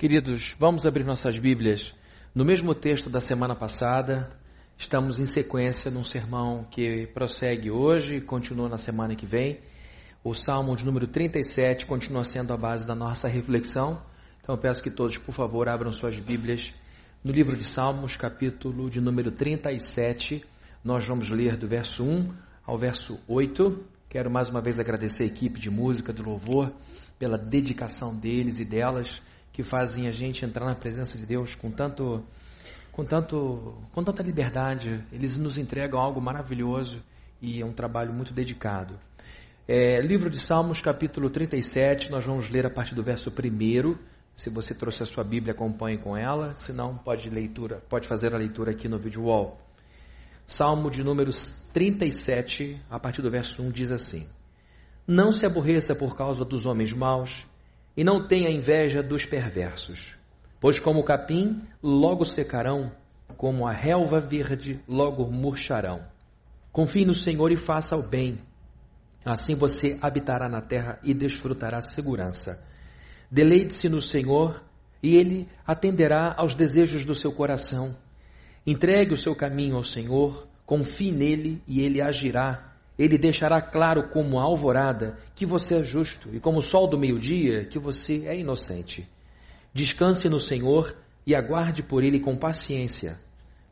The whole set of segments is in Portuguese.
Queridos, vamos abrir nossas Bíblias no mesmo texto da semana passada. Estamos em sequência num sermão que prossegue hoje e continua na semana que vem. O Salmo de número 37 continua sendo a base da nossa reflexão. Então eu peço que todos, por favor, abram suas Bíblias no livro de Salmos, capítulo de número 37. Nós vamos ler do verso 1 ao verso 8. Quero mais uma vez agradecer a equipe de música, do louvor, pela dedicação deles e delas que fazem a gente entrar na presença de Deus com tanto com tanto com tanta liberdade. Eles nos entregam algo maravilhoso e é um trabalho muito dedicado. É, livro de Salmos, capítulo 37, nós vamos ler a partir do verso 1. Se você trouxe a sua Bíblia, acompanhe com ela. Se não, pode leitura, pode fazer a leitura aqui no vídeo wall. Salmo de números 37, a partir do verso 1, diz assim: Não se aborreça por causa dos homens maus, e não tenha inveja dos perversos, pois como o capim logo secarão, como a relva verde logo murcharão. Confie no Senhor e faça o bem. Assim você habitará na terra e desfrutará segurança. Deleite-se no Senhor e ele atenderá aos desejos do seu coração. Entregue o seu caminho ao Senhor, confie nele e ele agirá ele deixará claro como a alvorada que você é justo e como o sol do meio-dia que você é inocente. Descanse no Senhor e aguarde por ele com paciência.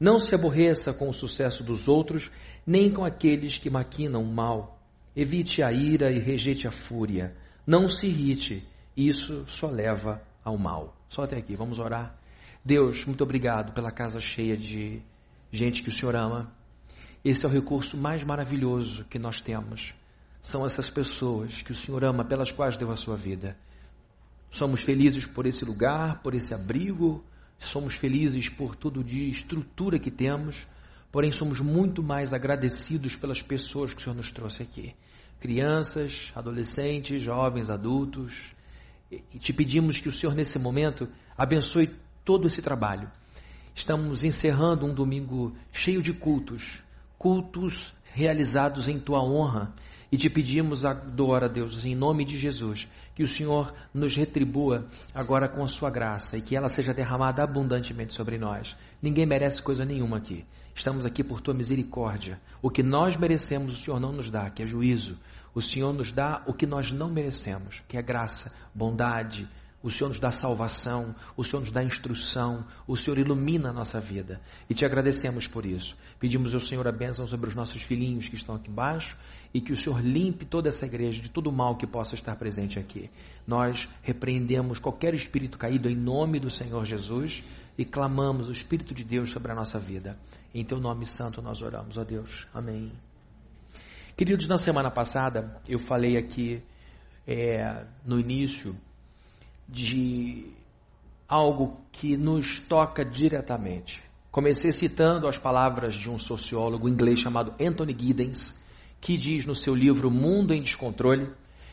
Não se aborreça com o sucesso dos outros, nem com aqueles que maquinam o mal. Evite a ira e rejeite a fúria. Não se irrite, isso só leva ao mal. Só até aqui, vamos orar. Deus, muito obrigado pela casa cheia de gente que o Senhor ama. Esse é o recurso mais maravilhoso que nós temos. São essas pessoas que o Senhor ama, pelas quais deu a sua vida. Somos felizes por esse lugar, por esse abrigo, somos felizes por tudo de estrutura que temos, porém somos muito mais agradecidos pelas pessoas que o Senhor nos trouxe aqui. Crianças, adolescentes, jovens, adultos. E te pedimos que o Senhor, nesse momento, abençoe todo esse trabalho. Estamos encerrando um domingo cheio de cultos, cultos realizados em tua honra. E te pedimos agora, Deus, em nome de Jesus, que o Senhor nos retribua agora com a sua graça e que ela seja derramada abundantemente sobre nós. Ninguém merece coisa nenhuma aqui. Estamos aqui por tua misericórdia. O que nós merecemos, o Senhor não nos dá, que é juízo. O Senhor nos dá o que nós não merecemos, que é graça, bondade, o Senhor nos dá salvação, o Senhor nos dá instrução, o Senhor ilumina a nossa vida. E te agradecemos por isso. Pedimos ao Senhor a bênção sobre os nossos filhinhos que estão aqui embaixo e que o Senhor limpe toda essa igreja de todo o mal que possa estar presente aqui. Nós repreendemos qualquer espírito caído em nome do Senhor Jesus e clamamos o Espírito de Deus sobre a nossa vida. Em teu nome santo nós oramos, ó Deus. Amém. Queridos, na semana passada eu falei aqui é, no início de algo que nos toca diretamente. Comecei citando as palavras de um sociólogo inglês chamado Anthony Giddens, que diz no seu livro Mundo em Descontrole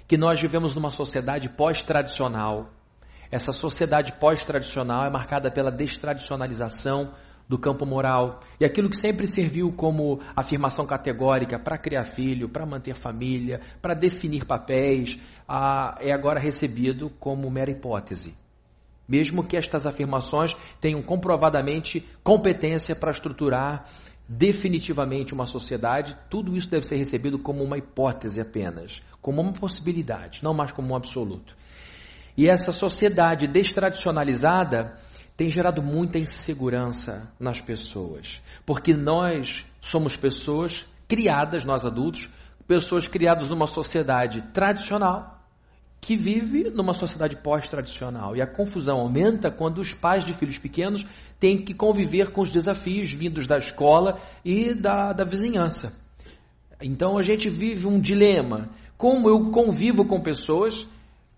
que nós vivemos numa sociedade pós-tradicional. Essa sociedade pós-tradicional é marcada pela destradicionalização do campo moral e aquilo que sempre serviu como afirmação categórica para criar filho, para manter família, para definir papéis, é agora recebido como mera hipótese. Mesmo que estas afirmações tenham comprovadamente competência para estruturar definitivamente uma sociedade, tudo isso deve ser recebido como uma hipótese apenas, como uma possibilidade, não mais como um absoluto. E essa sociedade destradicionalizada tem gerado muita insegurança nas pessoas, porque nós somos pessoas criadas, nós adultos, pessoas criadas numa sociedade tradicional que vive numa sociedade pós-tradicional. E a confusão aumenta quando os pais de filhos pequenos têm que conviver com os desafios vindos da escola e da, da vizinhança. Então a gente vive um dilema. Como eu convivo com pessoas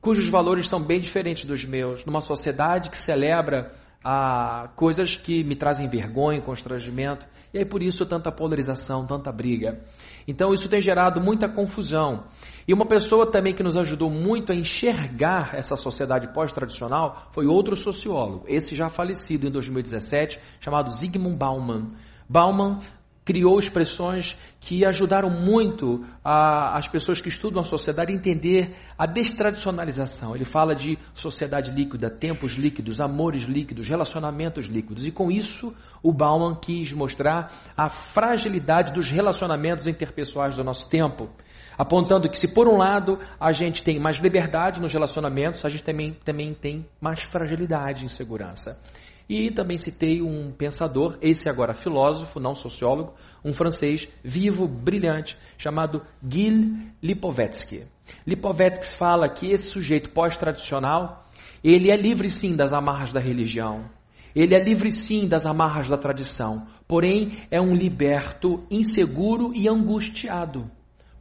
cujos valores são bem diferentes dos meus, numa sociedade que celebra a coisas que me trazem vergonha, constrangimento, e aí por isso tanta polarização, tanta briga. Então isso tem gerado muita confusão. E uma pessoa também que nos ajudou muito a enxergar essa sociedade pós-tradicional foi outro sociólogo, esse já falecido em 2017, chamado Zygmunt Bauman. Bauman criou expressões que ajudaram muito a, as pessoas que estudam a sociedade a entender a destradicionalização. Ele fala de sociedade líquida, tempos líquidos, amores líquidos, relacionamentos líquidos. E com isso, o Bauman quis mostrar a fragilidade dos relacionamentos interpessoais do nosso tempo, apontando que se por um lado a gente tem mais liberdade nos relacionamentos, a gente também, também tem mais fragilidade em segurança. E também citei um pensador, esse agora filósofo, não sociólogo, um francês vivo, brilhante, chamado Gil Lipovetsky. Lipovetsky fala que esse sujeito pós-tradicional, ele é livre sim das amarras da religião, ele é livre sim das amarras da tradição, porém é um liberto inseguro e angustiado.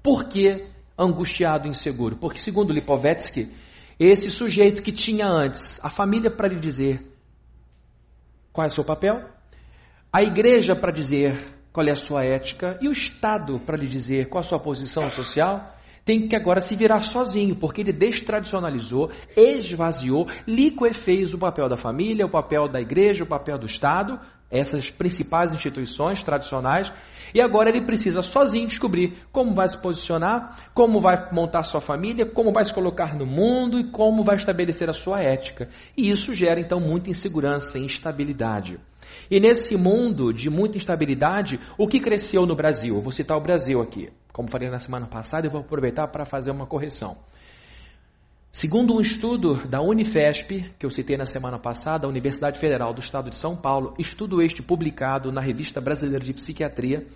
Por que angustiado e inseguro? Porque, segundo Lipovetsky, esse sujeito que tinha antes a família para lhe dizer qual é o seu papel? A igreja para dizer qual é a sua ética e o Estado para lhe dizer qual a sua posição social tem que agora se virar sozinho, porque ele destradicionalizou, esvaziou, liquefez o papel da família, o papel da igreja, o papel do Estado, essas principais instituições tradicionais, e agora ele precisa sozinho descobrir como vai se posicionar, como vai montar sua família, como vai se colocar no mundo e como vai estabelecer a sua ética. E isso gera então muita insegurança e instabilidade. E nesse mundo de muita instabilidade, o que cresceu no Brasil? Eu vou citar o Brasil aqui. Como falei na semana passada, eu vou aproveitar para fazer uma correção. Segundo um estudo da Unifesp, que eu citei na semana passada, a Universidade Federal do Estado de São Paulo, estudo este publicado na Revista Brasileira de Psiquiatria,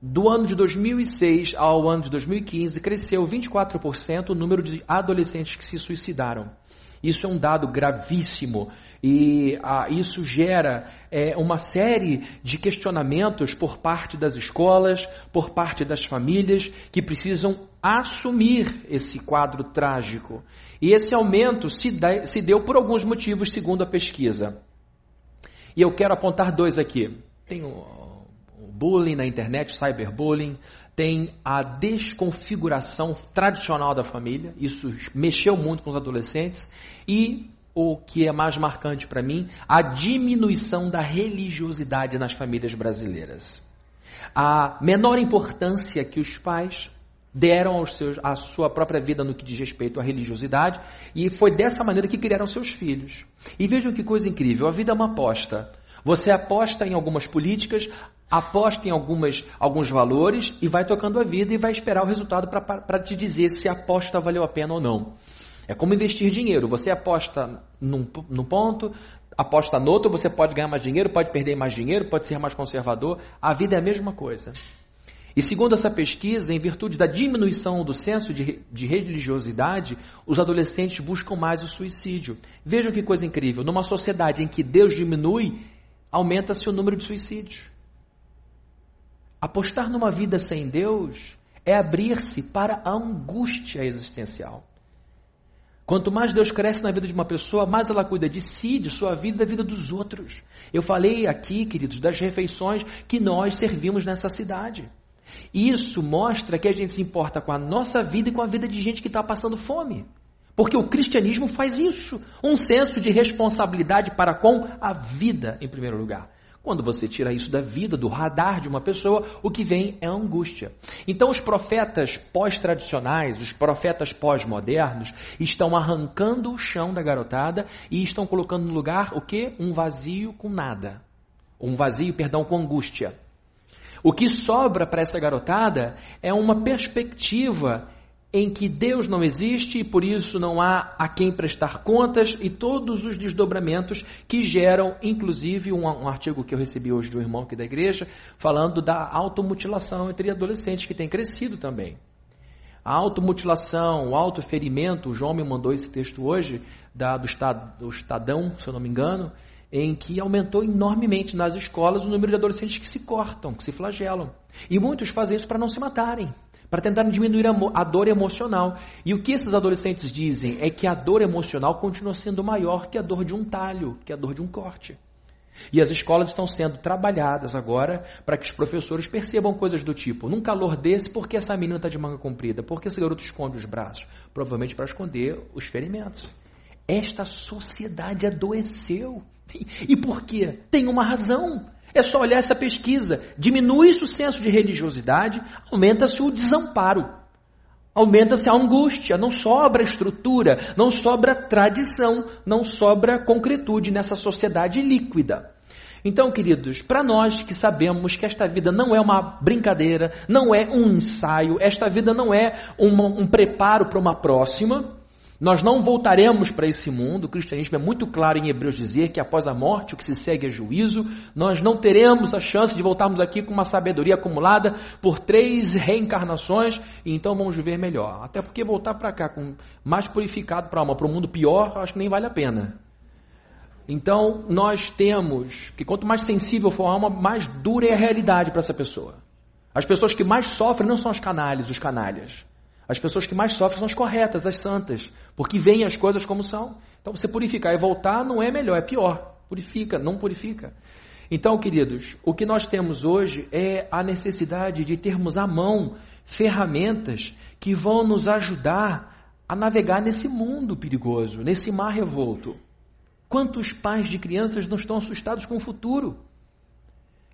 do ano de 2006 ao ano de 2015, cresceu 24% o número de adolescentes que se suicidaram. Isso é um dado gravíssimo e ah, isso gera é, uma série de questionamentos por parte das escolas, por parte das famílias, que precisam assumir esse quadro trágico. E esse aumento se, da, se deu por alguns motivos, segundo a pesquisa. E eu quero apontar dois aqui. Tem o bullying na internet, o cyberbullying, tem a desconfiguração tradicional da família, isso mexeu muito com os adolescentes, e o que é mais marcante para mim, a diminuição da religiosidade nas famílias brasileiras. A menor importância que os pais deram aos seus, à sua própria vida no que diz respeito à religiosidade, e foi dessa maneira que criaram seus filhos. E vejam que coisa incrível, a vida é uma aposta. Você aposta em algumas políticas, aposta em algumas, alguns valores e vai tocando a vida e vai esperar o resultado para te dizer se a aposta valeu a pena ou não. É como investir dinheiro. Você aposta num, num ponto, aposta no outro, você pode ganhar mais dinheiro, pode perder mais dinheiro, pode ser mais conservador. A vida é a mesma coisa. E segundo essa pesquisa, em virtude da diminuição do senso de, de religiosidade, os adolescentes buscam mais o suicídio. Vejam que coisa incrível. Numa sociedade em que Deus diminui, aumenta-se o número de suicídios. Apostar numa vida sem Deus é abrir-se para a angústia existencial. Quanto mais Deus cresce na vida de uma pessoa, mais ela cuida de si, de sua vida e da vida dos outros. Eu falei aqui, queridos, das refeições que nós servimos nessa cidade. Isso mostra que a gente se importa com a nossa vida e com a vida de gente que está passando fome. Porque o cristianismo faz isso, um senso de responsabilidade para com a vida em primeiro lugar. Quando você tira isso da vida, do radar de uma pessoa, o que vem é angústia. Então, os profetas pós-tradicionais, os profetas pós-modernos, estão arrancando o chão da garotada e estão colocando no lugar o que? Um vazio com nada. Um vazio, perdão, com angústia. O que sobra para essa garotada é uma perspectiva em que Deus não existe e por isso não há a quem prestar contas e todos os desdobramentos que geram, inclusive, um, um artigo que eu recebi hoje de um irmão aqui da igreja, falando da automutilação entre adolescentes, que tem crescido também. A automutilação, o autoferimento, o João me mandou esse texto hoje, da, do, do Estadão, se eu não me engano, em que aumentou enormemente nas escolas o número de adolescentes que se cortam, que se flagelam. E muitos fazem isso para não se matarem para tentar diminuir a, dor emocional. E o que esses adolescentes dizem é que a dor emocional continua sendo maior que a dor de um talho, que a dor de um corte. E as escolas estão sendo trabalhadas agora para que os professores percebam coisas do tipo: num calor desse, por que essa menina está de manga comprida? Por que esse garoto esconde os braços? Provavelmente para esconder os ferimentos. Esta sociedade adoeceu. E por quê? Tem uma razão. É só olhar essa pesquisa. Diminui-se o senso de religiosidade, aumenta-se o desamparo. Aumenta-se a angústia, não sobra estrutura, não sobra tradição, não sobra concretude nessa sociedade líquida. Então, queridos, para nós que sabemos que esta vida não é uma brincadeira, não é um ensaio, esta vida não é uma, um preparo para uma próxima, nós não voltaremos para esse mundo. O cristianismo é muito claro em Hebreus dizer que após a morte o que se segue é juízo. Nós não teremos a chance de voltarmos aqui com uma sabedoria acumulada por três reencarnações e então vamos viver melhor. Até porque voltar para cá com mais purificado para alma, para um mundo pior, acho que nem vale a pena. Então nós temos que quanto mais sensível for a alma, mais dura é a realidade para essa pessoa. As pessoas que mais sofrem não são os canalhas, os canalhas. As pessoas que mais sofrem são as corretas, as santas, porque veem as coisas como são. Então você purificar e voltar não é melhor, é pior. Purifica, não purifica. Então, queridos, o que nós temos hoje é a necessidade de termos à mão ferramentas que vão nos ajudar a navegar nesse mundo perigoso, nesse mar revolto. Quantos pais de crianças não estão assustados com o futuro?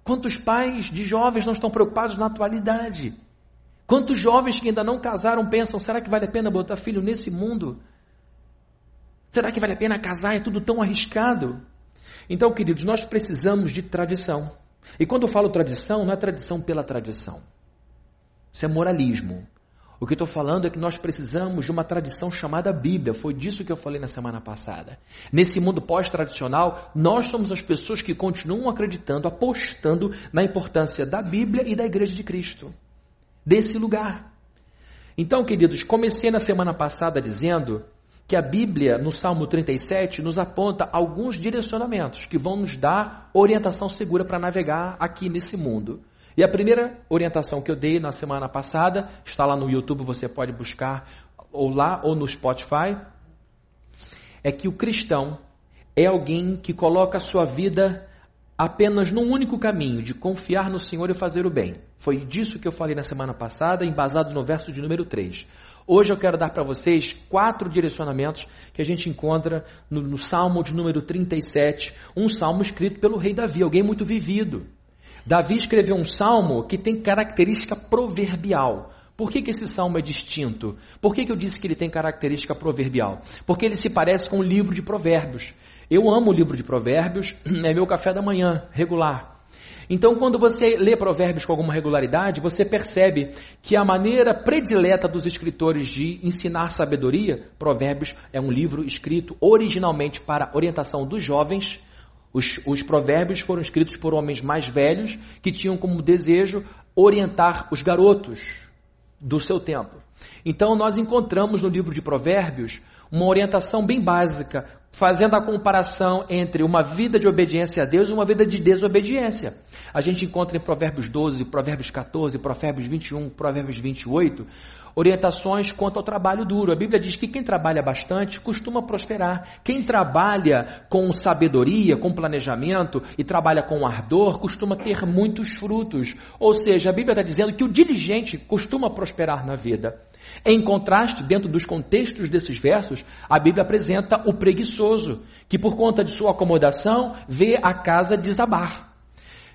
Quantos pais de jovens não estão preocupados na atualidade? Quantos jovens que ainda não casaram pensam: será que vale a pena botar filho nesse mundo? Será que vale a pena casar? É tudo tão arriscado. Então, queridos, nós precisamos de tradição. E quando eu falo tradição, não é tradição pela tradição. Isso é moralismo. O que estou falando é que nós precisamos de uma tradição chamada Bíblia. Foi disso que eu falei na semana passada. Nesse mundo pós-tradicional, nós somos as pessoas que continuam acreditando, apostando na importância da Bíblia e da Igreja de Cristo desse lugar. Então, queridos, comecei na semana passada dizendo que a Bíblia, no Salmo 37, nos aponta alguns direcionamentos que vão nos dar orientação segura para navegar aqui nesse mundo. E a primeira orientação que eu dei na semana passada, está lá no YouTube, você pode buscar, ou lá ou no Spotify, é que o cristão é alguém que coloca a sua vida apenas num único caminho, de confiar no Senhor e fazer o bem. Foi disso que eu falei na semana passada, embasado no verso de número 3. Hoje eu quero dar para vocês quatro direcionamentos que a gente encontra no, no, Salmo de número 37, um salmo escrito pelo rei Davi, alguém muito vivido. Davi escreveu um salmo que tem característica proverbial. Por que, que esse salmo é distinto? Por que, que eu disse que ele tem característica proverbial? Porque ele se parece com o livro de Provérbios. Eu amo o livro de Provérbios, é meu café da manhã, regular. Então, quando você lê Provérbios com alguma regularidade, você percebe que a maneira predileta dos escritores de ensinar sabedoria, Provérbios é um livro escrito originalmente para orientação dos jovens. Os, os provérbios foram escritos por homens mais velhos que tinham como desejo orientar os garotos do seu tempo. Então, nós encontramos no livro de Provérbios uma orientação bem básica fazendo a comparação entre uma vida de obediência a Deus e uma vida de desobediência. A gente encontra em Provérbios 12, Provérbios 14, Provérbios 21, Provérbios 28, orientações quanto ao trabalho duro. A Bíblia diz que quem trabalha bastante costuma prosperar. Quem trabalha com sabedoria, com planejamento e trabalha com ardor, costuma ter muitos frutos. Ou seja, a Bíblia está dizendo que o diligente costuma prosperar na vida. Em contraste, dentro dos contextos desses versos, a Bíblia apresenta o preguiçoso, que por conta de sua acomodação vê a casa desabar.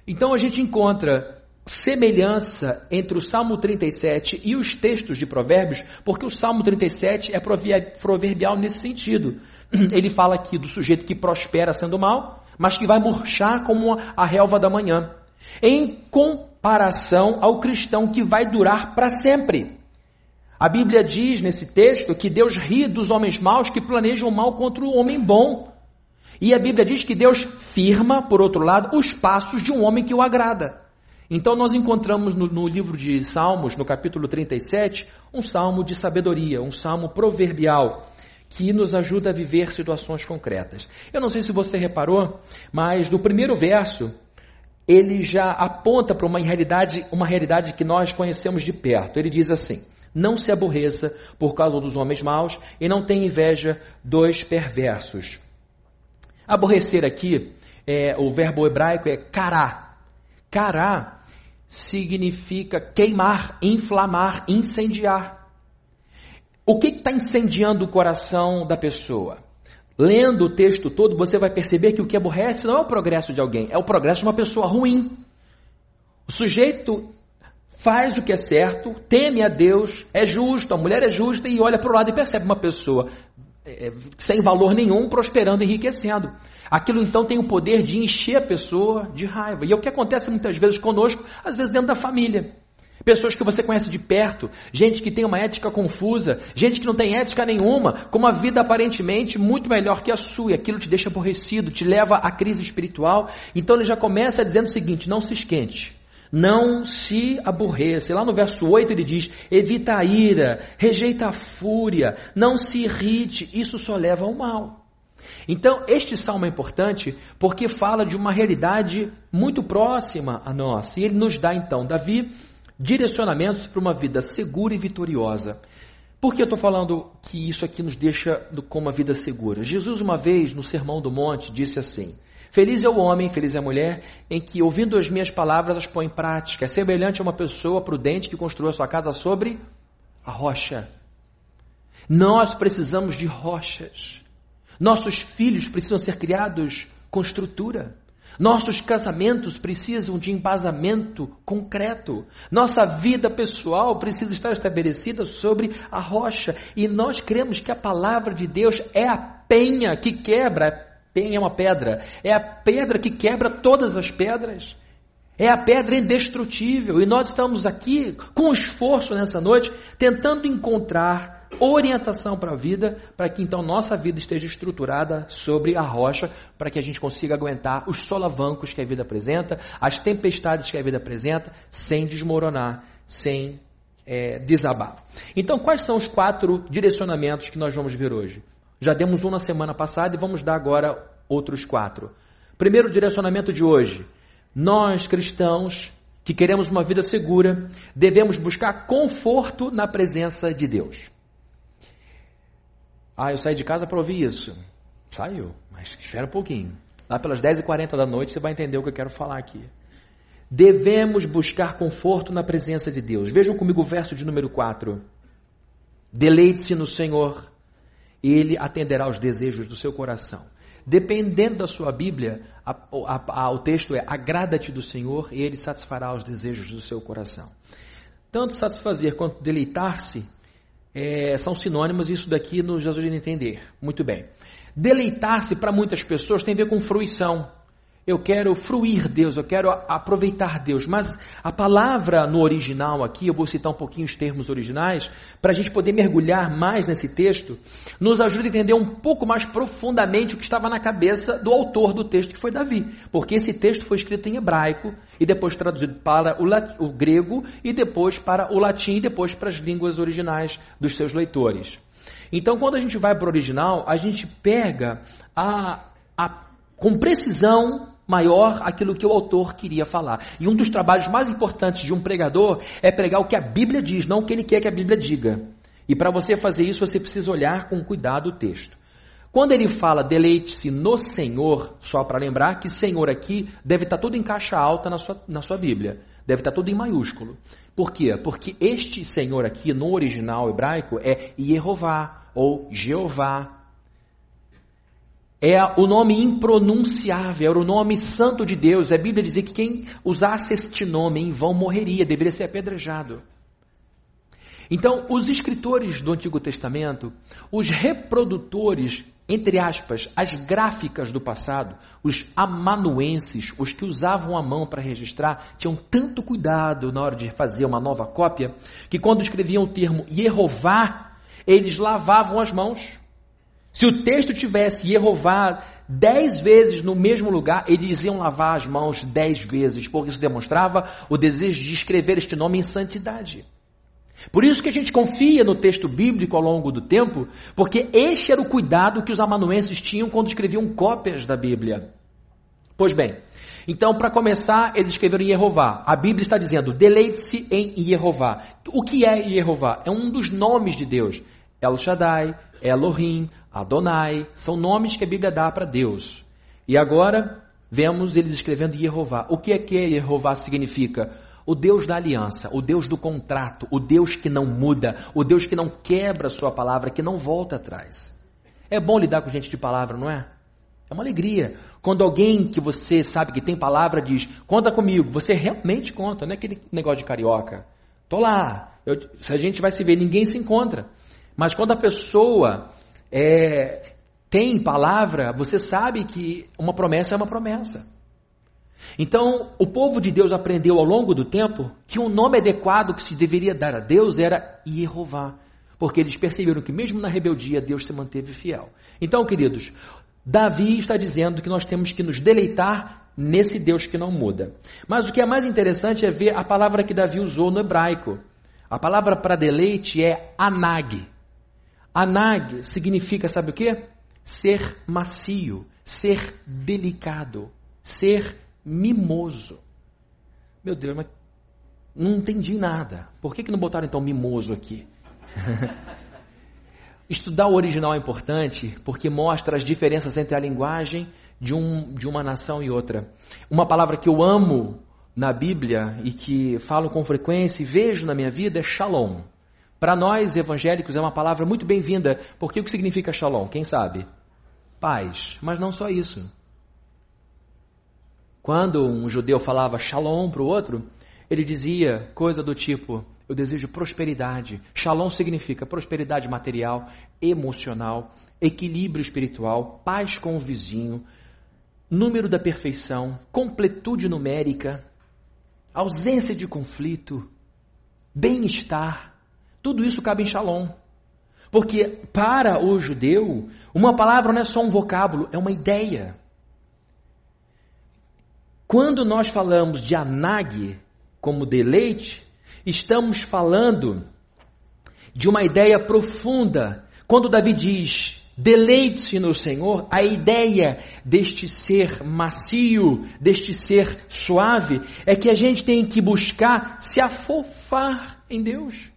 Então a gente encontra semelhança entre o Salmo 37 e os textos de Provérbios, porque o Salmo 37 é proverbial nesse sentido. Ele fala aqui do sujeito que prospera sendo mal, mas que vai murchar como a relva da manhã, em comparação ao cristão que vai durar para sempre. A Bíblia diz nesse texto que Deus ri dos homens maus que planejam mal contra o homem bom. E a Bíblia diz que Deus firma, por outro lado, os passos de um homem que o agrada. Então nós encontramos no, no, livro de Salmos, no capítulo 37, um salmo de sabedoria, um salmo proverbial, que nos ajuda a viver situações concretas. Eu não sei se você reparou, mas no primeiro verso, ele já aponta para uma realidade, uma realidade que nós conhecemos de perto. Ele diz assim: não se aborreça por causa dos homens maus e não tenha inveja dos perversos. Aborrecer aqui, é, o verbo hebraico é cará. Cará significa queimar, inflamar, incendiar. O que está incendiando o coração da pessoa? lendo o texto todo, você vai perceber que o que aborrece não é o progresso de alguém, é o progresso de uma pessoa ruim. O sujeito faz o que é certo, teme a Deus, é justo, a mulher é justa e olha para o lado e percebe uma pessoa é, sem valor nenhum prosperando, enriquecendo. Aquilo então tem o poder de encher a pessoa de raiva. E é o que acontece muitas vezes conosco, às vezes dentro da família. Pessoas que você conhece de perto, gente que tem uma ética confusa, gente que não tem ética nenhuma, com uma vida aparentemente muito melhor que a sua, e aquilo te deixa aborrecido, te leva à crise espiritual. Então ele já começa dizendo o seguinte: não se esquente, não se aborreça. Lá no verso 8 ele diz: evita a ira, rejeita a fúria, não se irrite, isso só leva ao mal. Então, este salmo é importante porque fala de uma realidade muito próxima a nós. E ele nos dá, então, Davi direcionamentos para uma vida segura e vitoriosa. Por que eu estou falando que isso aqui nos deixa com uma vida segura? Jesus, uma vez, no Sermão do Monte, disse assim: Feliz é o homem, feliz é a mulher, em que, ouvindo as minhas palavras, as põe em prática. É semelhante a uma pessoa prudente que construiu a sua casa sobre a rocha. Nós precisamos de rochas. Nossos filhos precisam ser criados com estrutura. Nossos casamentos precisam de embasamento concreto. Nossa vida pessoal precisa estar estabelecida sobre a rocha. E nós cremos que a palavra de Deus é a penha que quebra. Penha é uma pedra. É a pedra que quebra todas as pedras. É a pedra indestrutível. E nós estamos aqui com esforço nessa noite, tentando encontrar orientação para a vida, para que então nossa vida esteja estruturada sobre a rocha, para que a gente consiga aguentar os solavancos que a vida apresenta, as tempestades que a vida apresenta, sem desmoronar, sem é, desabar. Então, quais são os quatro direcionamentos que nós vamos ver hoje? Já demos um na semana passada e vamos dar agora outros quatro. Primeiro direcionamento de hoje: nós cristãos que queremos uma vida segura, devemos buscar conforto na presença de Deus. Ah, eu saí de casa para ouvir isso. Saiu, mas espera um pouquinho. Lá pelas 10h40 da noite você vai entender o que eu quero falar aqui. Devemos buscar conforto na presença de Deus. Vejam comigo o verso de número 4. Deleite-se no Senhor, Ele atenderá aos desejos do seu coração. Dependendo da sua Bíblia, a, a, a, o texto é: agrada-te do Senhor e Ele satisfará os desejos do seu coração. Tanto satisfazer quanto deleitar-se é, são sinônimos isso daqui nos ajuda a entender. Muito bem. Deleitar-se para muitas pessoas tem a ver com fruição. Eu quero fruir Deus, eu quero aproveitar Deus. Mas a palavra no original aqui, eu vou citar um pouquinho os termos originais, para a gente poder mergulhar mais nesse texto, nos ajuda a entender um pouco mais profundamente o que estava na cabeça do autor do texto, que foi Davi. Porque esse texto foi escrito em hebraico e depois traduzido para o, o grego e depois para o latim e depois para as línguas originais dos seus leitores. Então, quando a gente vai para o original, a gente pega a, a com precisão maior aquilo que o autor queria falar. E um dos trabalhos mais importantes de um pregador é pregar o que a Bíblia diz, não o que ele quer que a Bíblia diga. E para você fazer isso, você precisa olhar com cuidado o texto. Quando ele fala deleite-se no Senhor, só para lembrar que Senhor aqui deve estar tudo em caixa alta na sua, na sua Bíblia. Deve estar tudo em maiúsculo. Por quê? Porque este Senhor aqui, no original hebraico, é Yehová ou Jeová é o nome impronunciável, era o nome santo de Deus. A Bíblia dizia que quem usasse este nome em vão morreria, deveria ser apedrejado. Então, os escritores do Antigo Testamento, os reprodutores, entre aspas, as gráficas do passado, os amanuenses, os que usavam a mão para registrar, tinham tanto cuidado na hora de fazer uma nova cópia, que quando escreviam o termo Yehová, eles lavavam as mãos se o texto tivesse Jeová dez vezes no mesmo lugar, eles iam lavar as mãos dez vezes, porque isso demonstrava o desejo de escrever este nome em santidade. Por isso que a gente confia no texto bíblico ao longo do tempo, porque este era o cuidado que os amanuenses tinham quando escreviam cópias da Bíblia. Pois bem, então para começar, eles escreveram Jeová. A Bíblia está dizendo: deleite-se em Jeová. O que é Jeová? É um dos nomes de Deus. El Shaddai, Elohim, Adonai, são nomes que a Bíblia dá para Deus. E agora vemos eles escrevendo Jeová. O que é que Jeová significa? O Deus da aliança, o Deus do contrato, o Deus que não muda, o Deus que não quebra a sua palavra, que não volta atrás. É bom lidar com gente de palavra, não é? É uma alegria. Quando alguém que você sabe que tem palavra diz, conta comigo, você realmente conta, não é aquele negócio de carioca. Tô lá, eu, a gente vai se ver, ninguém se encontra. Mas quando a pessoa é, tem palavra, você sabe que uma promessa é uma promessa. Então, o povo de Deus aprendeu ao longo do tempo que o um nome adequado que se deveria dar a Deus era Jeová, porque eles perceberam que mesmo na rebeldia Deus se manteve fiel. Então, queridos, Davi está dizendo que nós temos que nos deleitar nesse Deus que não muda. Mas o que é mais interessante é ver a palavra que Davi usou no hebraico. A palavra para deleite é anag. Anag significa, sabe o que? Ser macio, ser delicado, ser mimoso. Meu Deus, mas não entendi nada. Por que, que não botaram então mimoso aqui? Estudar o original é importante porque mostra as diferenças entre a linguagem de, um, de uma nação e outra. Uma palavra que eu amo na Bíblia e que falo com frequência e vejo na minha vida é shalom. Para nós evangélicos é uma palavra muito bem-vinda, porque o que significa shalom? Quem sabe? Paz. Mas não só isso. Quando um judeu falava shalom para o outro, ele dizia coisa do tipo: Eu desejo prosperidade. Shalom significa prosperidade material, emocional, equilíbrio espiritual, paz com o vizinho, número da perfeição, completude numérica, ausência de conflito, bem-estar. Tudo isso cabe em Shalom. Porque para o judeu, uma palavra não é só um vocábulo, é uma ideia. Quando nós falamos de anag como deleite, estamos falando de uma ideia profunda. Quando Davi diz Deleite-se no Senhor, a ideia deste ser macio, deste ser suave, é que a gente tem que buscar se afofar em Deus.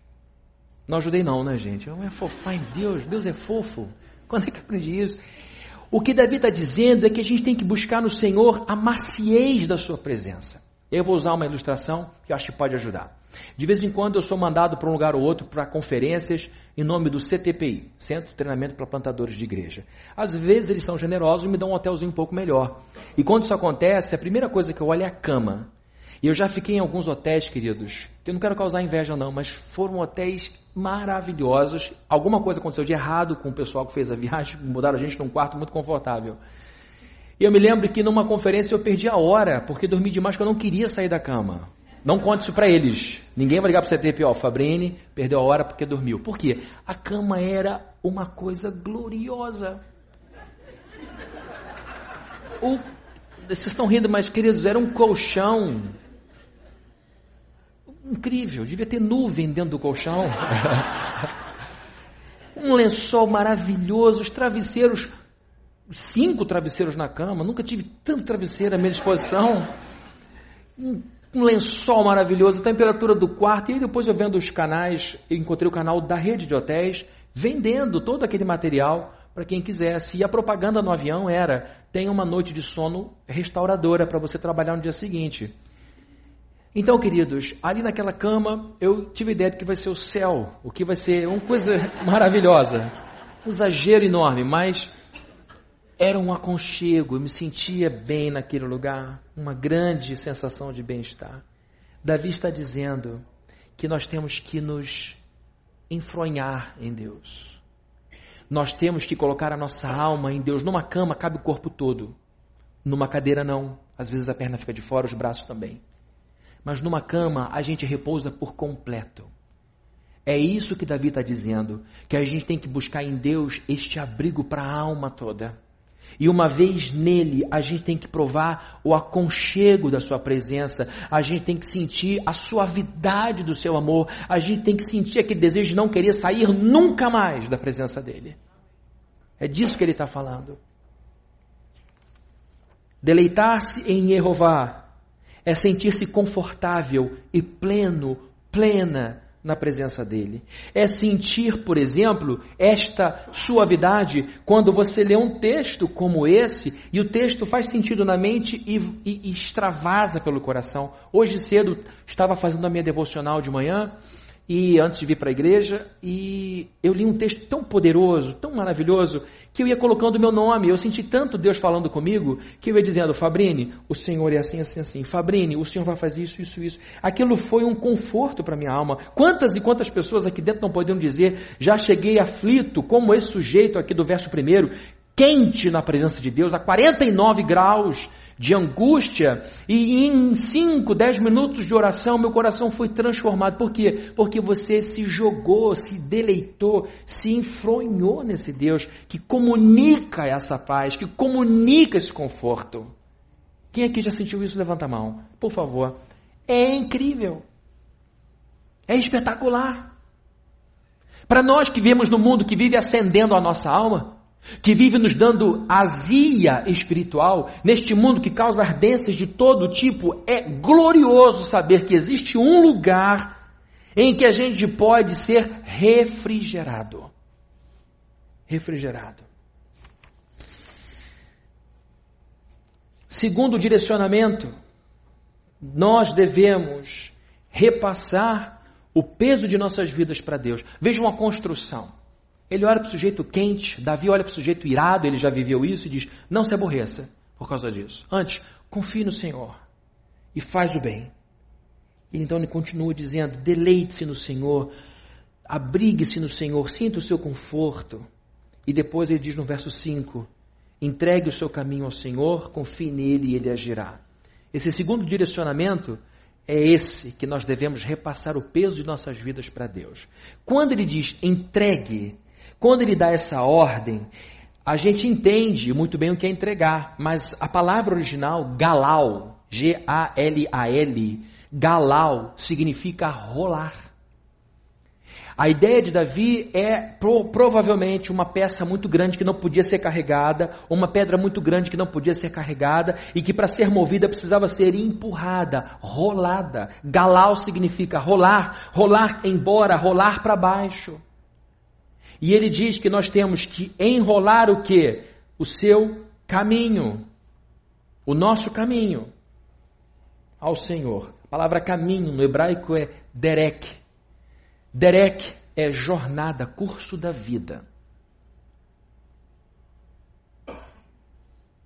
Não ajudei não, né gente? Não é fofar em Deus, Deus é fofo. Quando é que eu aprendi isso? O que Davi está dizendo é que a gente tem que buscar no Senhor a maciez da sua presença. Eu vou usar uma ilustração que eu acho que pode ajudar. De vez em quando eu sou mandado para um lugar ou outro para conferências em nome do CTPI, Centro de Treinamento para Plantadores de Igreja. Às vezes eles são generosos e me dão um hotelzinho um pouco melhor. E quando isso acontece, a primeira coisa que eu olho é a cama. E eu já fiquei em alguns hotéis, queridos, que eu não quero causar inveja não, mas foram hotéis maravilhosos. Alguma coisa aconteceu de errado com o pessoal que fez a viagem, mudaram a gente num quarto muito confortável. E eu me lembro que numa conferência eu perdi a hora, porque dormi demais, porque eu não queria sair da cama. Não conte isso para eles. Ninguém vai ligar para o CTP, ó, Fabrini perdeu a hora porque dormiu. Por quê? A cama era uma coisa gloriosa. O, vocês estão rindo, mas queridos, era um colchão incrível. Devia ter nuvem dentro do colchão. um lençol maravilhoso, os travesseiros, cinco travesseiros na cama. Nunca tive tanto travesseiro à minha disposição um lençol maravilhoso, a temperatura do quarto. E aí depois eu vendo os canais, eu encontrei o canal da rede de hotéis vendendo todo aquele material para quem quisesse. E a propaganda no avião era: tem uma noite de sono restauradora para você trabalhar no dia seguinte. Então, queridos, ali naquela cama eu tive a ideia de que vai ser o céu, o que vai ser uma coisa maravilhosa. Um exagero enorme, mas era um aconchego, eu me sentia bem naquele lugar, uma grande sensação de bem-estar. Davi está dizendo que nós temos que nos enfronhar em Deus. Nós temos que colocar a nossa alma em Deus. Numa cama cabe o corpo todo. Numa cadeira não. Às vezes a perna fica de fora, os braços também. Mas numa cama a gente repousa por completo. É isso que Davi está dizendo, que a gente tem que buscar em Deus este abrigo para a alma toda. E uma vez nele, a gente tem que provar o aconchego da sua presença, a gente tem que sentir a suavidade do seu amor, a gente tem que sentir aquele desejo de não querer sair nunca mais da presença dele. É disso que ele está falando. Deleitar-se em Jeová é sentir-se confortável e pleno, plena na presença dele. É sentir, por exemplo, esta suavidade quando você lê um texto como esse e o texto faz sentido na mente e, e, e extravasa pelo coração. Hoje cedo estava fazendo a minha devocional de manhã e antes de vir para a igreja, e eu li um texto tão poderoso, tão maravilhoso, que eu ia colocando o meu nome. Eu senti tanto Deus falando comigo, que eu ia dizendo, Fabrini, o Senhor é assim, assim, assim. Fabrini, o Senhor vai fazer isso, isso, isso. Aquilo foi um conforto para minha alma. Quantas e quantas pessoas aqui dentro não poderiam dizer, já cheguei aflito, como esse sujeito aqui do verso primeiro, quente na presença de Deus, a 49 graus, de angústia, e em 5, 10 minutos de oração, meu coração foi transformado. Por quê? Porque você se jogou, se deleitou, se enfronhou nesse Deus que comunica essa paz, que comunica esse conforto. Quem aqui já sentiu isso? Levanta a mão, por favor. É incrível. É espetacular. Para nós que vivemos no mundo que vive acendendo a nossa alma, que vive nos dando azia espiritual, neste mundo que causa ardências de todo tipo, é glorioso saber que existe um lugar em que a gente pode ser refrigerado. Refrigerado. Segundo o direcionamento, nós devemos repassar o peso de nossas vidas para Deus. Veja uma construção. Ele olha para o sujeito quente, Davi olha para o sujeito irado, ele já viveu isso e diz: Não se aborreça por causa disso. Antes, confie no Senhor e faz o bem. E então ele continua dizendo: Deleite-se no Senhor, abrigue-se no Senhor, sinta o seu conforto. E depois ele diz no verso 5: Entregue o seu caminho ao Senhor, confie nele e ele agirá. Esse segundo direcionamento é esse que nós devemos repassar o peso de nossas vidas para Deus. Quando ele diz entregue, quando ele dá essa ordem, a gente entende muito bem o que é entregar, mas a palavra original, galal, G-A-L-A-L, galal, significa rolar. A ideia de Davi é pro, provavelmente uma peça muito grande que não podia ser carregada, uma pedra muito grande que não podia ser carregada e que para ser movida precisava ser empurrada, rolada. Galal significa rolar, rolar embora, rolar para baixo. E ele diz que nós temos que enrolar o que? O seu caminho. O nosso caminho ao Senhor. A palavra caminho no hebraico é derek. Derek é jornada, curso da vida.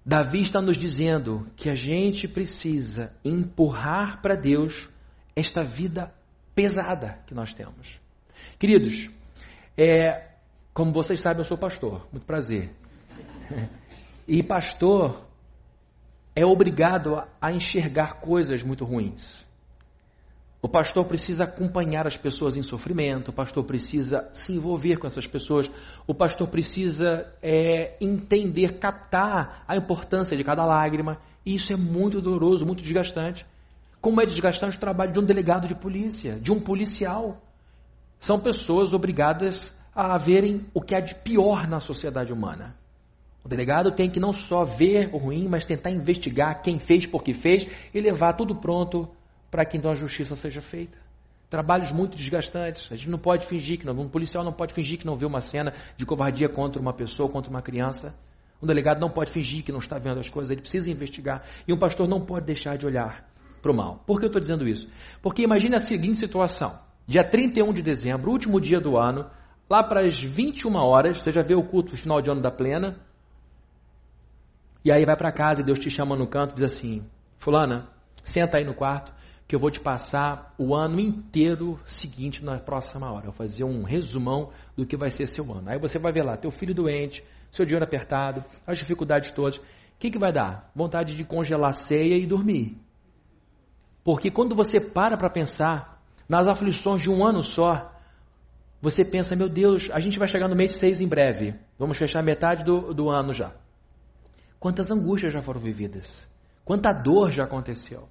Davi está nos dizendo que a gente precisa empurrar para Deus esta vida pesada que nós temos. Queridos, é, como vocês sabem, eu sou pastor. Muito prazer. E pastor é obrigado a enxergar coisas muito ruins. O pastor precisa acompanhar as pessoas em sofrimento, o pastor precisa se envolver com essas pessoas, o pastor precisa é, entender, captar a importância de cada lágrima. E isso é muito doloroso, muito desgastante. Como é desgastante o trabalho de um delegado de polícia, de um policial. São pessoas obrigadas a verem o que há de pior na sociedade humana. O delegado tem que não só ver o ruim, mas tentar investigar quem fez, por que fez e levar tudo pronto para que então a justiça seja feita. Trabalhos muito desgastantes. A gente não pode fingir que não, um policial não pode fingir que não vê uma cena de covardia contra uma pessoa, contra uma criança. Um delegado não pode fingir que não está vendo as coisas, ele precisa investigar. E um pastor não pode deixar de olhar para o mal. Por que eu estou dizendo isso? Porque imagine a seguinte situação: dia 31 de dezembro, último dia do ano, Lá para as 21 horas, você já vê o culto final de ano da plena. E aí vai para casa e Deus te chama no canto e diz assim: Fulana, senta aí no quarto que eu vou te passar o ano inteiro seguinte na próxima hora. Eu vou fazer um resumão do que vai ser seu ano. Aí você vai ver lá, teu filho doente, seu dinheiro apertado, as dificuldades todas. O que, que vai dar? Vontade de congelar a ceia e dormir. Porque quando você para para pensar nas aflições de um ano só, você pensa, meu Deus, a gente vai chegar no mês 6 em breve. Vamos fechar metade do, do ano já. Quantas angústias já foram vividas? Quanta dor já aconteceu?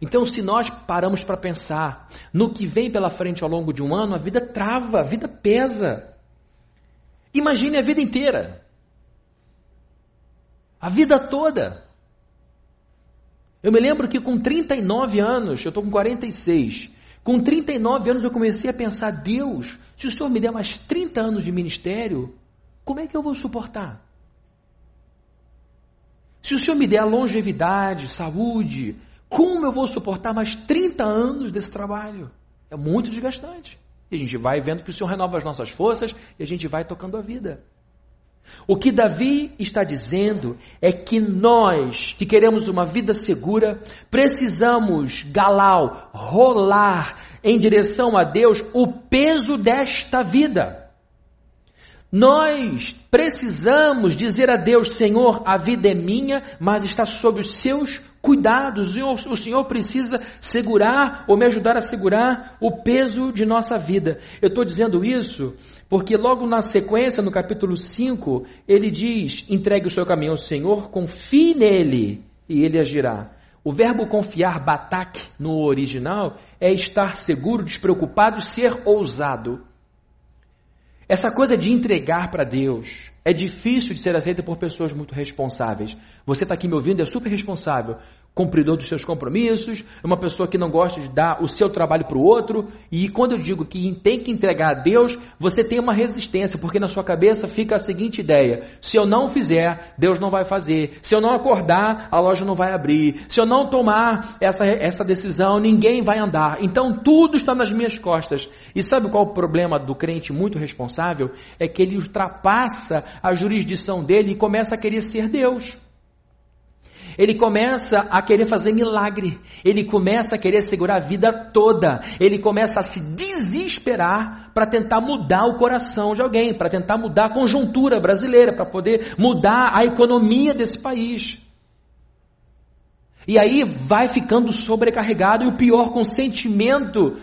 Então, se nós paramos para pensar no que vem pela frente ao longo de um ano, a vida trava, a vida pesa. Imagine a vida inteira. A vida toda. Eu me lembro que com 39 anos, eu estou com 46, com 39 anos eu comecei a pensar: Deus, se o Senhor me der mais 30 anos de ministério, como é que eu vou suportar? Se o Senhor me der longevidade, saúde, como eu vou suportar mais 30 anos desse trabalho? É muito desgastante. E a gente vai vendo que o Senhor renova as nossas forças e a gente vai tocando a vida. O que Davi está dizendo é que nós, que queremos uma vida segura, precisamos, galau, rolar em direção a Deus o peso desta vida. Nós precisamos dizer a Deus: Senhor, a vida é minha, mas está sob os seus cuidados. O Senhor precisa segurar ou me ajudar a segurar o peso de nossa vida. Eu estou dizendo isso porque logo na sequência, no capítulo 5, ele diz: entregue o seu caminho ao Senhor, confie nele e ele agirá. O verbo confiar, batak, no original, é estar seguro, despreocupado ser ousado. Essa coisa de entregar para Deus é difícil de ser aceita por pessoas muito responsáveis. Você está aqui me ouvindo, é super responsável cumpridor dos seus compromissos, é uma pessoa que não gosta de dar o seu trabalho para o outro. E quando eu digo que tem que entregar a Deus, você tem uma resistência, porque na sua cabeça fica a seguinte ideia: se eu não fizer, Deus não vai fazer. Se eu não acordar, a loja não vai abrir. Se eu não tomar essa, essa decisão, ninguém vai andar. Então tudo está nas minhas costas. E sabe qual é o problema do crente muito responsável? É que ele ultrapassa a jurisdição dele e começa a querer ser Deus. Ele começa a querer fazer milagre. Ele começa a querer segurar a vida toda. Ele começa a se desesperar para tentar mudar o coração de alguém, para tentar mudar a conjuntura brasileira, para poder mudar a economia desse país. E aí vai ficando sobrecarregado e o pior, com sentimento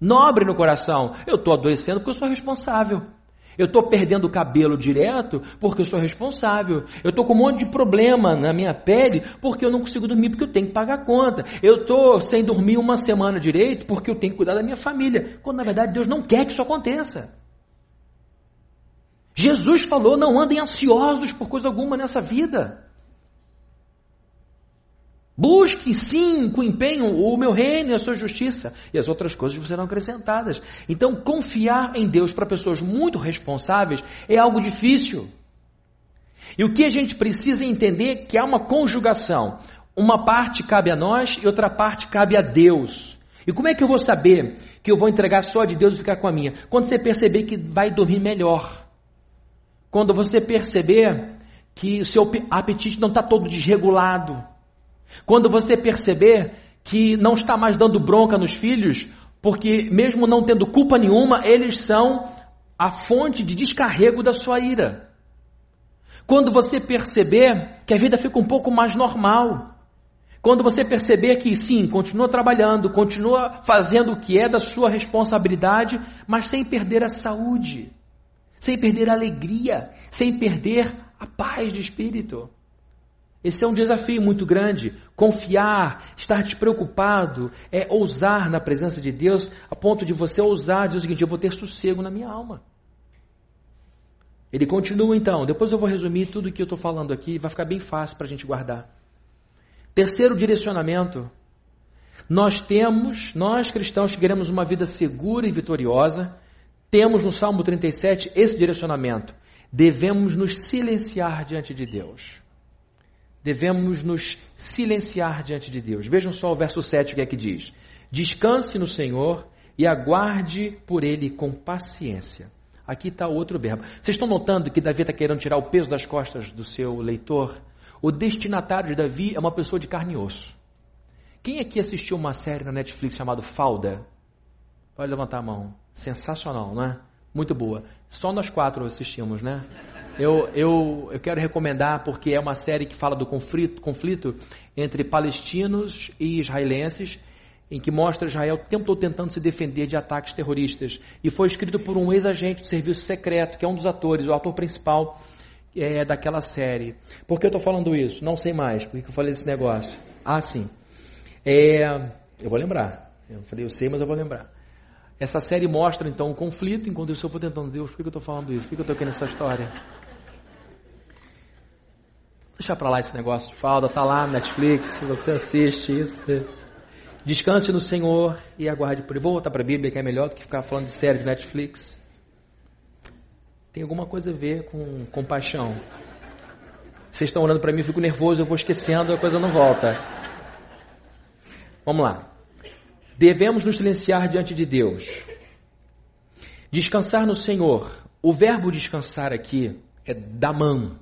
nobre no coração. Eu estou adoecendo porque eu sou responsável. Eu estou perdendo o cabelo direto porque eu sou responsável. Eu estou com um monte de problema na minha pele porque eu não consigo dormir porque eu tenho que pagar a conta. Eu estou sem dormir uma semana direito porque eu tenho que cuidar da minha família. Quando na verdade Deus não quer que isso aconteça. Jesus falou: não andem ansiosos por coisa alguma nessa vida. Busque sim com empenho o meu reino e a sua justiça, e as outras coisas serão acrescentadas. Então, confiar em Deus para pessoas muito responsáveis é algo difícil. E o que a gente precisa entender é que há uma conjugação. Uma parte cabe a nós e outra parte cabe a Deus. E como é que eu vou saber que eu vou entregar só de Deus e ficar com a minha? Quando você perceber que vai dormir melhor. Quando você perceber que o seu apetite não está todo desregulado quando você perceber que não está mais dando bronca nos filhos, porque mesmo não tendo culpa nenhuma, eles são a fonte de descarrego da sua ira. Quando você perceber que a vida fica um pouco mais normal. Quando você perceber que sim, continua trabalhando, continua fazendo o que é da sua responsabilidade, mas sem perder a saúde, sem perder a alegria, sem perder a paz de espírito. Esse é um desafio muito grande. Confiar, estar despreocupado, é ousar na presença de Deus, a ponto de você ousar dizer o seguinte: eu vou ter sossego na minha alma. Ele continua então, depois eu vou resumir tudo o que eu estou falando aqui, vai ficar bem fácil para a gente guardar. Terceiro direcionamento. Nós temos, nós cristãos que queremos uma vida segura e vitoriosa, temos no Salmo 37 esse direcionamento. Devemos nos silenciar diante de Deus devemos nos silenciar diante de Deus. Vejam só o verso 7 o que é que diz: Descanse no Senhor e aguarde por Ele com paciência. Aqui está outro verbo. Vocês estão notando que Davi está querendo tirar o peso das costas do seu leitor? O destinatário de Davi é uma pessoa de carne e osso. Quem aqui assistiu uma série na Netflix chamada Falda? Pode levantar a mão. Sensacional, não é? Muito boa. Só nós quatro assistimos, né? Eu, eu, eu quero recomendar porque é uma série que fala do conflito, conflito entre palestinos e israelenses, em que mostra Israel o tempo todo tentando se defender de ataques terroristas. E foi escrito por um ex-agente do serviço secreto, que é um dos atores, o ator principal é, daquela série. Por que eu estou falando isso? Não sei mais. Por que eu falei desse negócio? Ah, sim. É, eu vou lembrar. Eu falei, eu sei, mas eu vou lembrar. Essa série mostra então o conflito, enquanto eu estou tentando, Deus, por que eu estou falando isso? Por que eu estou aqui nessa história? Deixa para lá esse negócio de falda, tá lá no Netflix, você assiste isso. Descanse no Senhor e aguarde por ele. Vou voltar para a Bíblia que é melhor do que ficar falando de série de Netflix. Tem alguma coisa a ver com compaixão. Vocês estão olhando para mim, eu fico nervoso, eu vou esquecendo, a coisa não volta. Vamos lá. Devemos nos silenciar diante de Deus. Descansar no Senhor. O verbo descansar aqui é damam.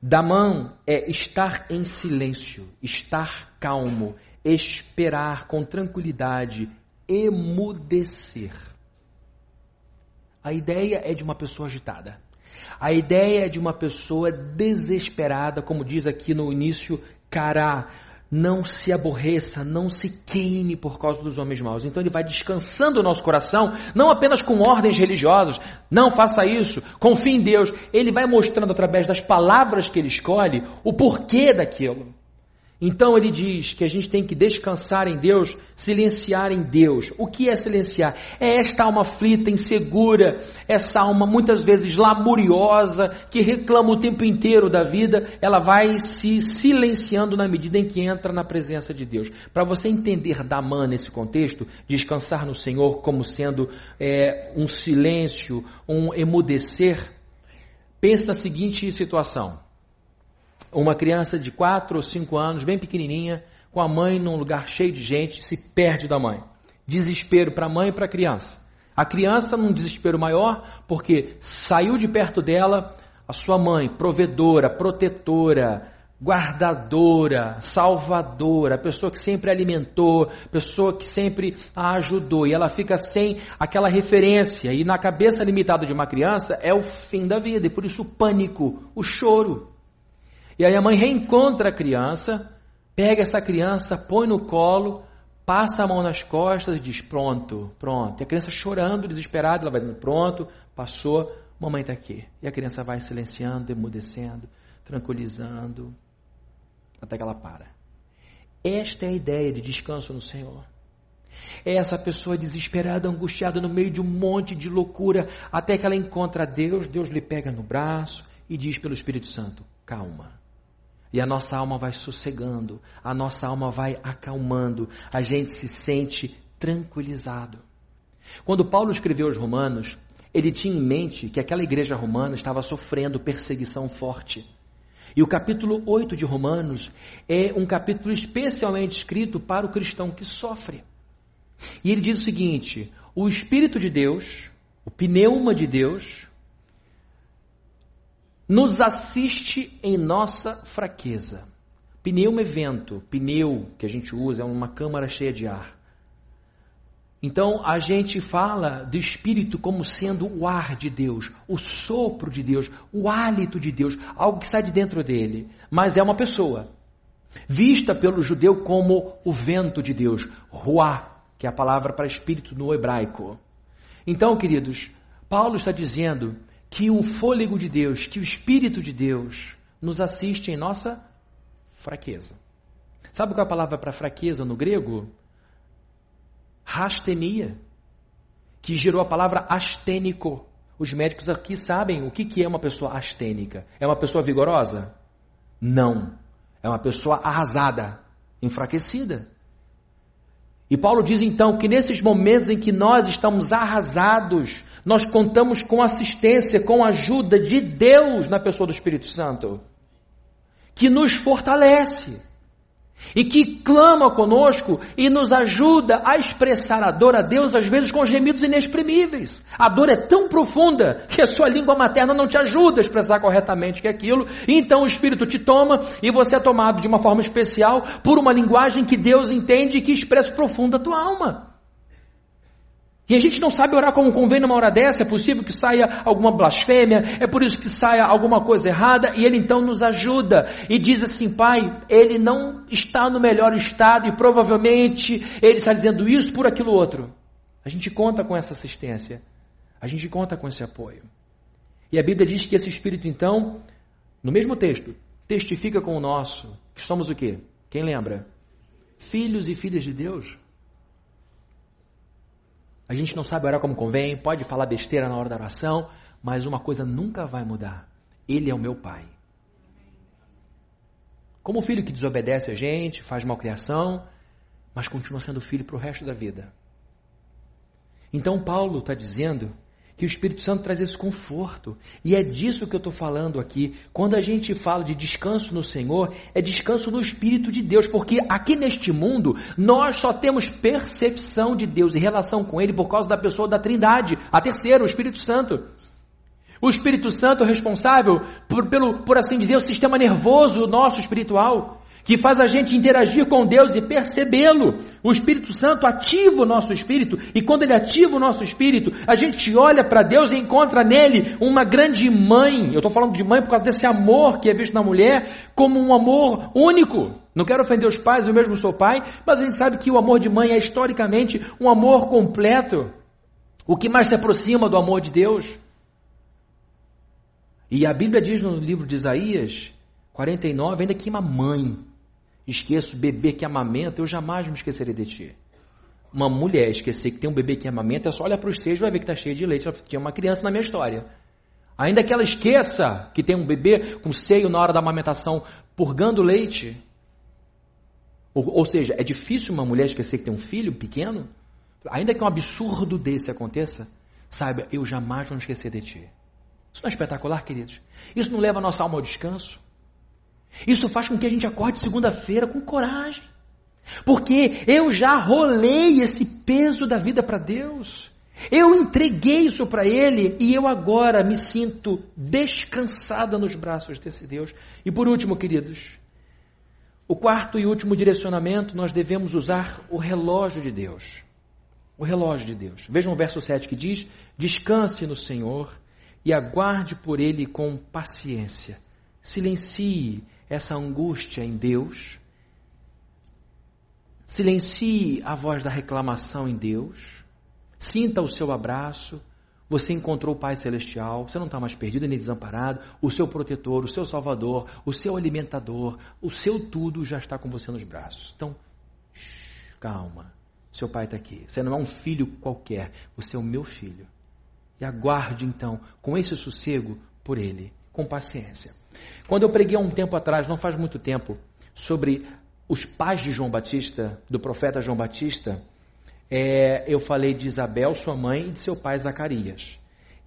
Damam é estar em silêncio, estar calmo, esperar com tranquilidade, emudecer. A ideia é de uma pessoa agitada. A ideia é de uma pessoa desesperada, como diz aqui no início, cará. Não se aborreça, não se queime por causa dos homens maus. Então ele vai descansando o nosso coração, não apenas com ordens religiosas, não faça isso, confie em Deus. Ele vai mostrando através das palavras que ele escolhe o porquê daquilo. Então ele diz que a gente tem que descansar em Deus, silenciar em Deus. O que é silenciar? É esta alma aflita, insegura, essa alma muitas vezes lamuriosa, que reclama o tempo inteiro da vida, ela vai se silenciando na medida em que entra na presença de Deus. Para você entender Damã nesse contexto, descansar no Senhor como sendo é, um silêncio, um emudecer, pense na seguinte situação uma criança de 4 ou 5 anos, bem pequenininha, com a mãe num lugar cheio de gente, se perde da mãe. Desespero para a mãe e para a criança. A criança num desespero maior, porque saiu de perto dela a sua mãe, provedora, protetora, guardadora, salvadora, pessoa que sempre alimentou, pessoa que sempre a ajudou, e ela fica sem aquela referência, e na cabeça limitada de uma criança é o fim da vida, e por isso o pânico, o choro. E aí a mãe reencontra a criança, pega essa criança, põe no colo, passa a mão nas costas e diz: Pronto, pronto. E a criança chorando, desesperada, ela vai dizendo: Pronto, passou, mamãe está aqui. E a criança vai silenciando, emudecendo, tranquilizando, até que ela para. Esta é a ideia de descanso no Senhor. É essa pessoa desesperada, angustiada no meio de um monte de loucura, até que ela encontra Deus, Deus lhe pega no braço e diz pelo Espírito Santo: Calma. E a nossa alma vai sossegando, a nossa alma vai acalmando, a gente se sente tranquilizado. Quando Paulo escreveu aos Romanos, ele tinha em mente que aquela igreja romana estava sofrendo perseguição forte. E o capítulo 8 de Romanos é um capítulo especialmente escrito para o cristão que sofre. E ele diz o seguinte: o Espírito de Deus, o pneuma de Deus, nos assiste em nossa fraqueza. Pneu é vento, pneu que a gente usa é uma câmara cheia de ar. Então a gente fala do Espírito como sendo o ar de Deus, o sopro de Deus, o hálito de Deus, algo que sai de dentro dele. Mas é uma pessoa, vista pelo judeu como o vento de Deus, ruá, que é a palavra para espírito no hebraico. Então, queridos, Paulo está dizendo que o fôlego de Deus, que o Espírito de Deus nos assiste em nossa fraqueza. Sabe qual é a palavra para fraqueza no grego? Rastenia, que gerou a palavra astênico. Os médicos aqui sabem o que é uma pessoa astênica. É uma pessoa vigorosa? Não. É uma pessoa arrasada, enfraquecida. E Paulo diz então que nesses momentos em que nós estamos arrasados, nós contamos com assistência, com ajuda de Deus na pessoa do Espírito Santo, que nos fortalece e que clama conosco e nos ajuda a expressar a dor a Deus, às vezes com gemidos inexprimíveis. A dor é tão profunda que a sua língua materna não te ajuda a expressar corretamente que é aquilo, então o Espírito te toma e você é tomado de uma forma especial por uma linguagem que Deus entende e que expressa profunda a tua alma. E a gente não sabe orar como convém numa hora dessa, é possível que saia alguma blasfêmia, é por isso que saia alguma coisa errada, e ele então nos ajuda e diz assim: Pai, ele não está no melhor estado e provavelmente ele está dizendo isso por aquilo outro. A gente conta com essa assistência, a gente conta com esse apoio. E a Bíblia diz que esse Espírito, então, no mesmo texto, testifica com o nosso, que somos o quê? Quem lembra? Filhos e filhas de Deus. A gente não sabe orar como convém, pode falar besteira na hora da oração, mas uma coisa nunca vai mudar: Ele é o meu Pai. Como o filho que desobedece a gente, faz malcriação, mas continua sendo filho para o resto da vida. Então Paulo está dizendo que o Espírito Santo traz esse conforto. E é disso que eu estou falando aqui. Quando a gente fala de descanso no Senhor, é descanso no Espírito de Deus, porque aqui neste mundo nós só temos percepção de Deus e relação com Ele por causa da pessoa da Trindade, a terceira, o Espírito Santo. O Espírito Santo é responsável por, pelo, por assim dizer, o sistema nervoso nosso espiritual que faz a gente interagir com Deus e percebê-lo. O Espírito Santo ativa o nosso espírito, e quando ele ativa o nosso espírito, a gente olha para Deus e encontra nele uma grande mãe. Eu estou falando de mãe por causa desse amor que é visto na mulher como um amor único. Não quero ofender os pais, eu mesmo sou pai, mas a gente sabe que o amor de mãe é historicamente um amor completo. O que mais se aproxima do amor de Deus? E a Bíblia diz no livro de Isaías 49, ainda que uma mãe esqueço bebê que amamenta, eu jamais me esquecerei de ti. Uma mulher esquecer que tem um bebê que amamenta, é só olha para os seios e vai ver que está cheio de leite. Tinha uma criança na minha história. Ainda que ela esqueça que tem um bebê com seio na hora da amamentação purgando leite. Ou, ou seja, é difícil uma mulher esquecer que tem um filho pequeno. Ainda que um absurdo desse aconteça, saiba, eu jamais vou me esquecer de ti. Isso não é espetacular, queridos? Isso não leva a nossa alma ao descanso? Isso faz com que a gente acorde segunda-feira com coragem. Porque eu já rolei esse peso da vida para Deus. Eu entreguei isso para Ele e eu agora me sinto descansada nos braços desse Deus. E por último, queridos, o quarto e último direcionamento, nós devemos usar o relógio de Deus. O relógio de Deus. Vejam o verso 7 que diz: Descanse no Senhor e aguarde por Ele com paciência. Silencie essa angústia em Deus. Silencie a voz da reclamação em Deus. Sinta o seu abraço. Você encontrou o Pai Celestial. Você não está mais perdido nem desamparado. O seu protetor, o seu salvador, o seu alimentador, o seu tudo já está com você nos braços. Então, shh, calma. Seu pai está aqui. Você não é um filho qualquer. Você é o meu filho. E aguarde então, com esse sossego, por ele, com paciência. Quando eu preguei há um tempo atrás, não faz muito tempo, sobre os pais de João Batista, do profeta João Batista, é, eu falei de Isabel, sua mãe, e de seu pai Zacarias.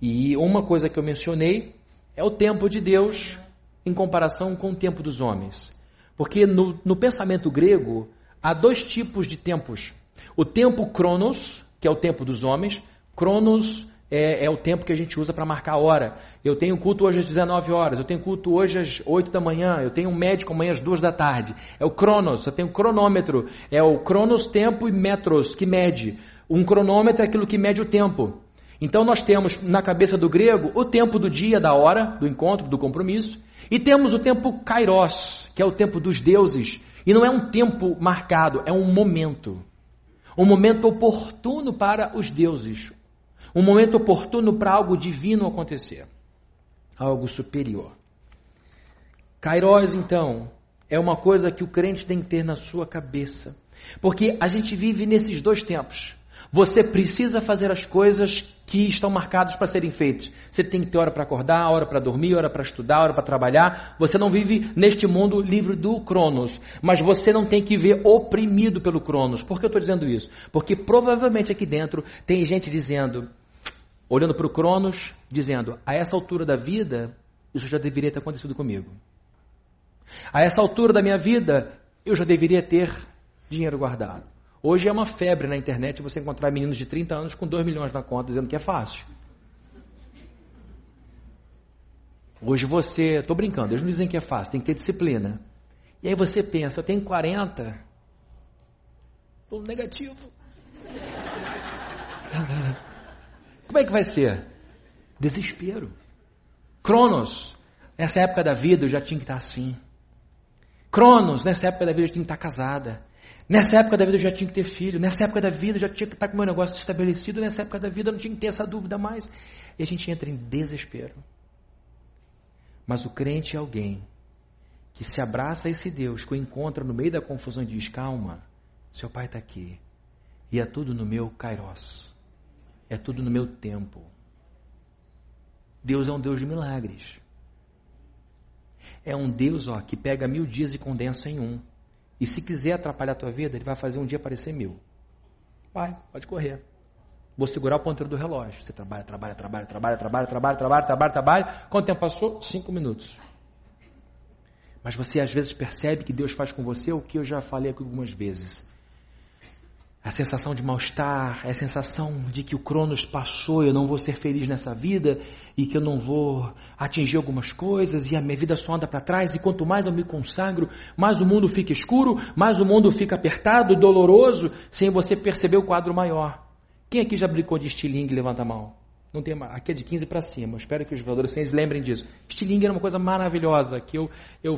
E uma coisa que eu mencionei é o tempo de Deus em comparação com o tempo dos homens. Porque no, no pensamento grego há dois tipos de tempos. O tempo cronos, que é o tempo dos homens. Cronos é, é, o tempo que a gente usa para marcar a hora. Eu tenho culto hoje às 19 horas, eu tenho culto hoje às 8 da manhã, eu tenho um médico amanhã às 2 da tarde. É o cronos, eu tenho cronômetro. É o cronos, tempo e metros, que mede. Um cronômetro é aquilo que mede o tempo. Então nós temos na cabeça do grego o tempo do dia, da hora, do encontro, do compromisso. E temos o tempo kairos, que é o tempo dos deuses. E não é um tempo marcado, é um momento. Um momento oportuno para os deuses um momento oportuno para algo divino acontecer, algo superior. Kairos, então, é uma coisa que o crente tem que ter na sua cabeça, porque a gente vive nesses dois tempos. Você precisa fazer as coisas que estão marcadas para serem feitas. Você tem que ter hora para acordar, hora para dormir, hora para estudar, hora para trabalhar. Você não vive neste mundo livre do Cronos, mas você não tem que ver oprimido pelo Cronos. Por que eu estou dizendo isso? Porque provavelmente aqui dentro tem gente dizendo: olhando para o Cronos, dizendo: a essa altura da vida, isso já deveria ter acontecido comigo. A essa altura da minha vida, eu já deveria ter dinheiro guardado. Hoje é uma febre na internet você encontrar meninos de 30 anos com 2 milhões na conta dizendo que é fácil. Hoje você, estou brincando, eles não dizem que é fácil, tem que ter disciplina. E aí você pensa, eu tenho 40, estou negativo. Como é que vai ser? Desespero. Cronos, nessa época da vida eu já tinha que estar assim. Cronos, nessa época da vida eu já tinha que estar casada. Nessa época da vida eu já tinha que ter filho. Nessa época da vida eu já tinha que estar com meu negócio estabelecido. Nessa época da vida eu não tinha que ter essa dúvida mais. E a gente entra em desespero. Mas o crente é alguém que se abraça a esse Deus, que o encontra no meio da confusão e diz: Calma, seu pai está aqui. E é tudo no meu kairos. É tudo no meu tempo. Deus é um Deus de milagres. É um Deus ó, que pega mil dias e condensa em um. E se quiser atrapalhar a tua vida, ele vai fazer um dia parecer mil. Vai, pode correr. Vou segurar o ponteiro do relógio. Você trabalha, trabalha, trabalha, trabalha, trabalha, trabalha, trabalha, trabalha, trabalha. Quanto tempo passou? Cinco minutos. Mas você às vezes percebe que Deus faz com você o que eu já falei aqui algumas vezes. A sensação de mal-estar, a sensação de que o Cronos passou, eu não vou ser feliz nessa vida e que eu não vou atingir algumas coisas e a minha vida só anda para trás e quanto mais eu me consagro, mais o mundo fica escuro, mais o mundo fica apertado, doloroso, sem você perceber o quadro maior. Quem aqui já brincou de estilingue? Levanta a mão. Não tem, aqui é de 15 para cima. espero que os adolescentes lembrem disso. Estilingue era uma coisa maravilhosa que eu, eu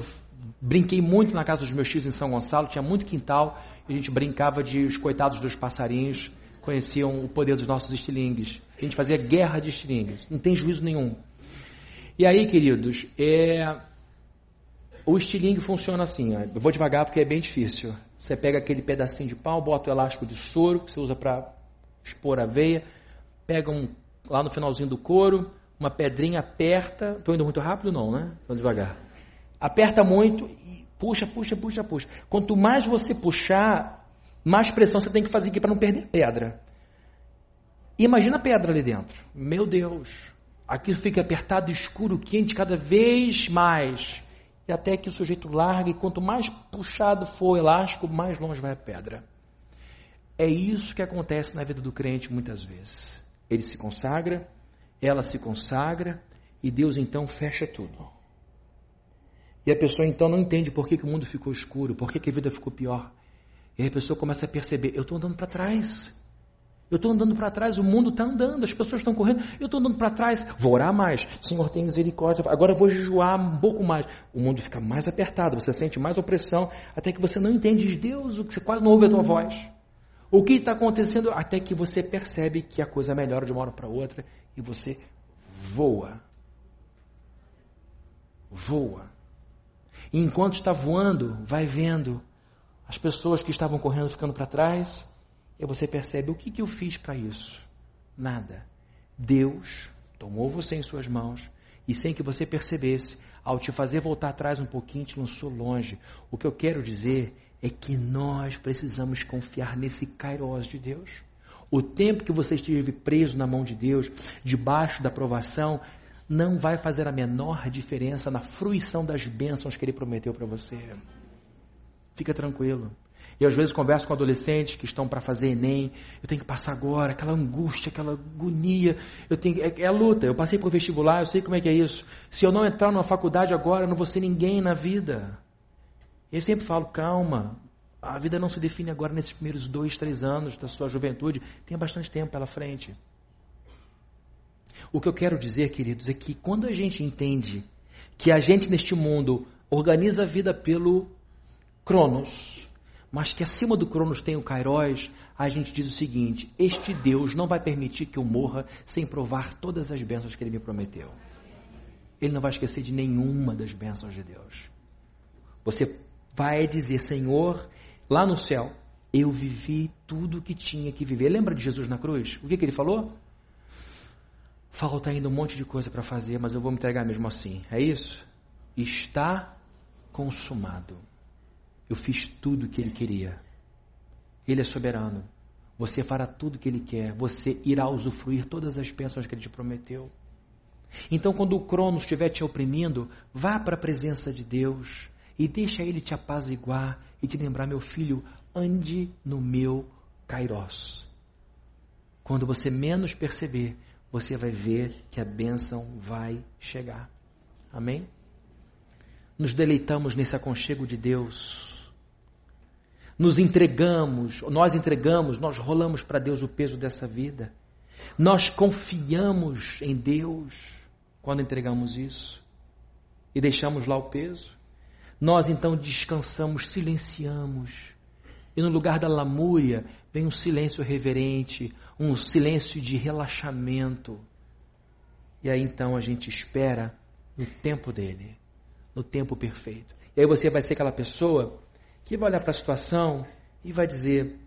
brinquei muito na casa dos meus tios em São Gonçalo, tinha muito quintal a gente brincava de os coitados dos passarinhos conheciam o poder dos nossos estilingues. A gente fazia guerra de estilingues, não tem juízo nenhum. E aí, queridos, é... o estilingue funciona assim. Ó. Eu vou devagar porque é bem difícil. Você pega aquele pedacinho de pau, bota o elástico de soro que você usa para expor a veia, pega um lá no finalzinho do couro, uma pedrinha, aperta. Estou indo muito rápido, não, né? Estou devagar. Aperta muito e Puxa, puxa, puxa, puxa. Quanto mais você puxar, mais pressão você tem que fazer aqui para não perder pedra. Imagina a pedra ali dentro. Meu Deus. Aquilo fica apertado, escuro, quente cada vez mais. E até que o sujeito larga, e quanto mais puxado for o elástico, mais longe vai a pedra. É isso que acontece na vida do crente muitas vezes. Ele se consagra, ela se consagra, e Deus então fecha tudo. E a pessoa então não entende por que, que o mundo ficou escuro, por que, que a vida ficou pior. E aí a pessoa começa a perceber: eu estou andando para trás. Eu estou andando para trás, o mundo está andando, as pessoas estão correndo, eu estou andando para trás, vou orar mais, Senhor tem misericórdia, agora eu vou jejuar um pouco mais. O mundo fica mais apertado, você sente mais opressão, até que você não entende de Deus, você quase não ouve a tua voz. O que está acontecendo até que você percebe que a coisa melhora de uma hora para outra e você voa. Voa. E enquanto está voando, vai vendo as pessoas que estavam correndo ficando para trás, e você percebe: o que, que eu fiz para isso? Nada. Deus tomou você em suas mãos e, sem que você percebesse, ao te fazer voltar atrás um pouquinho, te lançou longe. O que eu quero dizer é que nós precisamos confiar nesse Kairos de Deus. O tempo que você esteve preso na mão de Deus, debaixo da provação, não vai fazer a menor diferença na fruição das bênçãos que ele prometeu para você. Fica tranquilo. Eu às vezes converso com adolescentes que estão para fazer Enem. Eu tenho que passar agora, aquela angústia, aquela agonia. Eu tenho, é, é a luta. Eu passei por vestibular, eu sei como é que é isso. Se eu não entrar numa faculdade agora, eu não vou ser ninguém na vida. Eu sempre falo, calma. A vida não se define agora nesses primeiros dois, três anos da sua juventude. Tem bastante tempo pela frente. O que eu quero dizer, queridos, é que quando a gente entende que a gente neste mundo organiza a vida pelo Cronos, mas que acima do Cronos tem o Kairos, a gente diz o seguinte: Este Deus não vai permitir que eu morra sem provar todas as bênçãos que ele me prometeu. Ele não vai esquecer de nenhuma das bênçãos de Deus. Você vai dizer, Senhor, lá no céu, eu vivi tudo o que tinha que viver. Lembra de Jesus na cruz? O que, que ele falou? Falta ainda um monte de coisa para fazer, mas eu vou me entregar mesmo assim. É isso? Está consumado. Eu fiz tudo o que ele queria. Ele é soberano. Você fará tudo o que ele quer. Você irá usufruir todas as bênçãos que ele te prometeu. Então, quando o Cronos estiver te oprimindo, vá para a presença de Deus e deixa ele te apaziguar e te lembrar, meu filho, ande no meu Kairos. Quando você menos perceber, você vai ver que a bênção vai chegar. Amém? Nos deleitamos nesse aconchego de Deus. Nos entregamos, nós entregamos, nós rolamos para Deus o peso dessa vida. Nós confiamos em Deus quando entregamos isso e deixamos lá o peso. Nós então descansamos, silenciamos. E no lugar da lamúria vem um silêncio reverente, um silêncio de relaxamento. E aí então a gente espera no tempo dele, no tempo perfeito. E aí você vai ser aquela pessoa que vai olhar para a situação e vai dizer: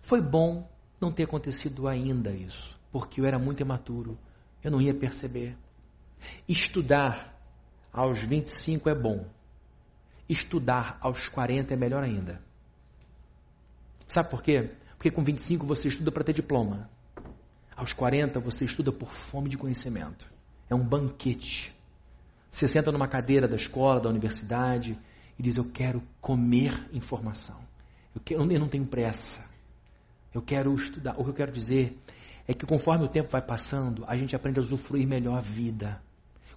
foi bom não ter acontecido ainda isso, porque eu era muito imaturo, eu não ia perceber. Estudar aos 25 é bom, estudar aos 40 é melhor ainda. Sabe por quê? Porque com 25 você estuda para ter diploma. Aos 40 você estuda por fome de conhecimento. É um banquete. Você senta numa cadeira da escola, da universidade e diz: Eu quero comer informação. Eu, quero, eu não tenho pressa. Eu quero estudar. O que eu quero dizer é que conforme o tempo vai passando, a gente aprende a usufruir melhor a vida.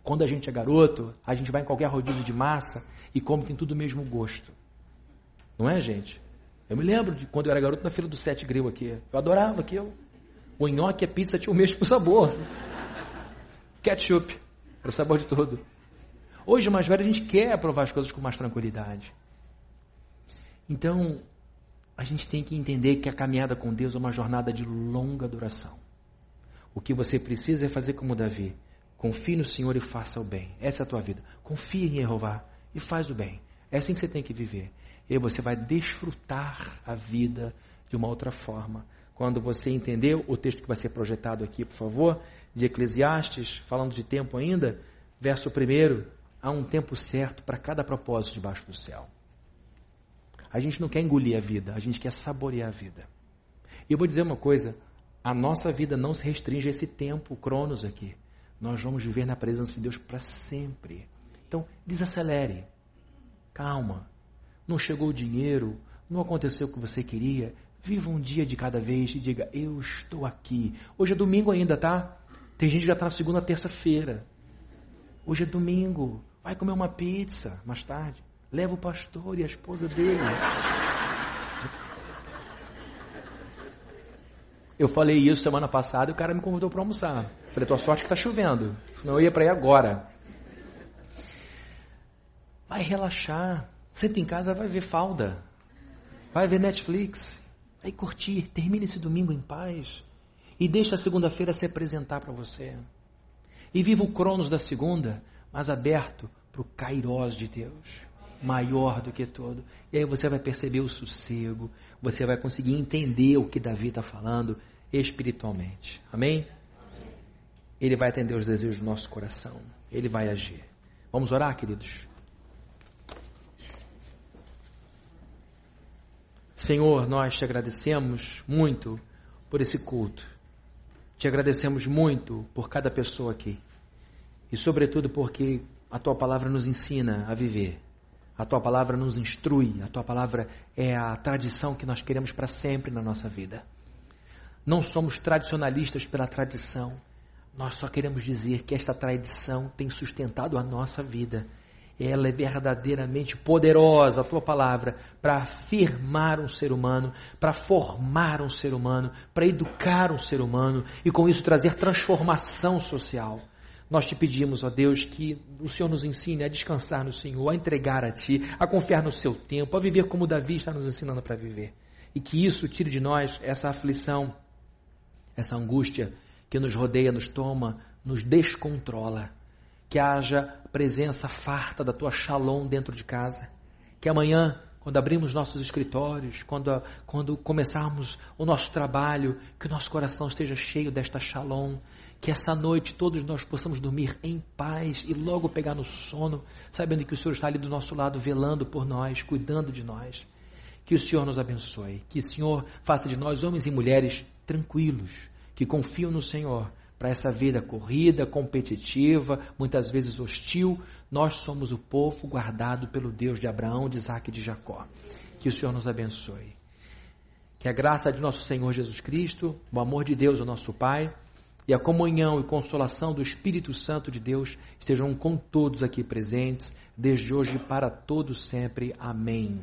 Quando a gente é garoto, a gente vai em qualquer rodízio de massa e come tem tudo o mesmo gosto. Não é, gente? Eu me lembro de quando eu era garoto na fila do Sete Grill aqui. Eu adorava aquilo. O nhoque e a pizza tinham o mesmo sabor. Ketchup. Era o sabor de tudo. Hoje, mais velho, a gente quer provar as coisas com mais tranquilidade. Então, a gente tem que entender que a caminhada com Deus é uma jornada de longa duração. O que você precisa é fazer como Davi. Confie no Senhor e faça o bem. Essa é a tua vida. Confie em Jeová e faz o bem. É assim que você tem que viver. E você vai desfrutar a vida de uma outra forma. Quando você entendeu o texto que vai ser projetado aqui, por favor, de Eclesiastes, falando de tempo ainda, verso 1, há um tempo certo para cada propósito debaixo do céu. A gente não quer engolir a vida, a gente quer saborear a vida. E eu vou dizer uma coisa: a nossa vida não se restringe a esse tempo, cronos aqui. Nós vamos viver na presença de Deus para sempre. Então, desacelere. Calma. Não chegou o dinheiro, não aconteceu o que você queria. Viva um dia de cada vez e diga: Eu estou aqui. Hoje é domingo ainda, tá? Tem gente que já está na segunda, terça-feira. Hoje é domingo. Vai comer uma pizza mais tarde. Leva o pastor e a esposa dele. Eu falei isso semana passada e o cara me convidou para almoçar. Falei, tua sorte que está chovendo. Senão eu ia para aí agora. Vai relaxar. Senta em casa, vai ver falda. Vai ver Netflix. Vai curtir. Termine esse domingo em paz. E deixa a segunda-feira se apresentar para você. E viva o Cronos da segunda, mas aberto para o Kairós de Deus. Maior do que todo. E aí você vai perceber o sossego. Você vai conseguir entender o que Davi está falando espiritualmente. Amém? Ele vai atender os desejos do nosso coração. Ele vai agir. Vamos orar, queridos? Senhor, nós te agradecemos muito por esse culto. Te agradecemos muito por cada pessoa aqui. E, sobretudo, porque a tua palavra nos ensina a viver. A tua palavra nos instrui. A tua palavra é a tradição que nós queremos para sempre na nossa vida. Não somos tradicionalistas pela tradição. Nós só queremos dizer que esta tradição tem sustentado a nossa vida ela é verdadeiramente poderosa, a tua palavra, para afirmar um ser humano, para formar um ser humano, para educar um ser humano e com isso trazer transformação social. Nós te pedimos, ó Deus, que o Senhor nos ensine a descansar no Senhor, a entregar a Ti, a confiar no Seu tempo, a viver como Davi está nos ensinando para viver. E que isso tire de nós essa aflição, essa angústia que nos rodeia, nos toma, nos descontrola que haja presença farta da tua shalom dentro de casa. Que amanhã, quando abrimos nossos escritórios, quando, quando começarmos o nosso trabalho, que o nosso coração esteja cheio desta shalom. Que essa noite todos nós possamos dormir em paz e logo pegar no sono, sabendo que o Senhor está ali do nosso lado, velando por nós, cuidando de nós. Que o Senhor nos abençoe. Que o Senhor faça de nós homens e mulheres tranquilos, que confiam no Senhor para essa vida corrida, competitiva, muitas vezes hostil, nós somos o povo guardado pelo Deus de Abraão, de Isaac e de Jacó. Que o Senhor nos abençoe. Que a graça de nosso Senhor Jesus Cristo, o amor de Deus, o nosso Pai, e a comunhão e consolação do Espírito Santo de Deus estejam com todos aqui presentes, desde hoje para todos sempre. Amém.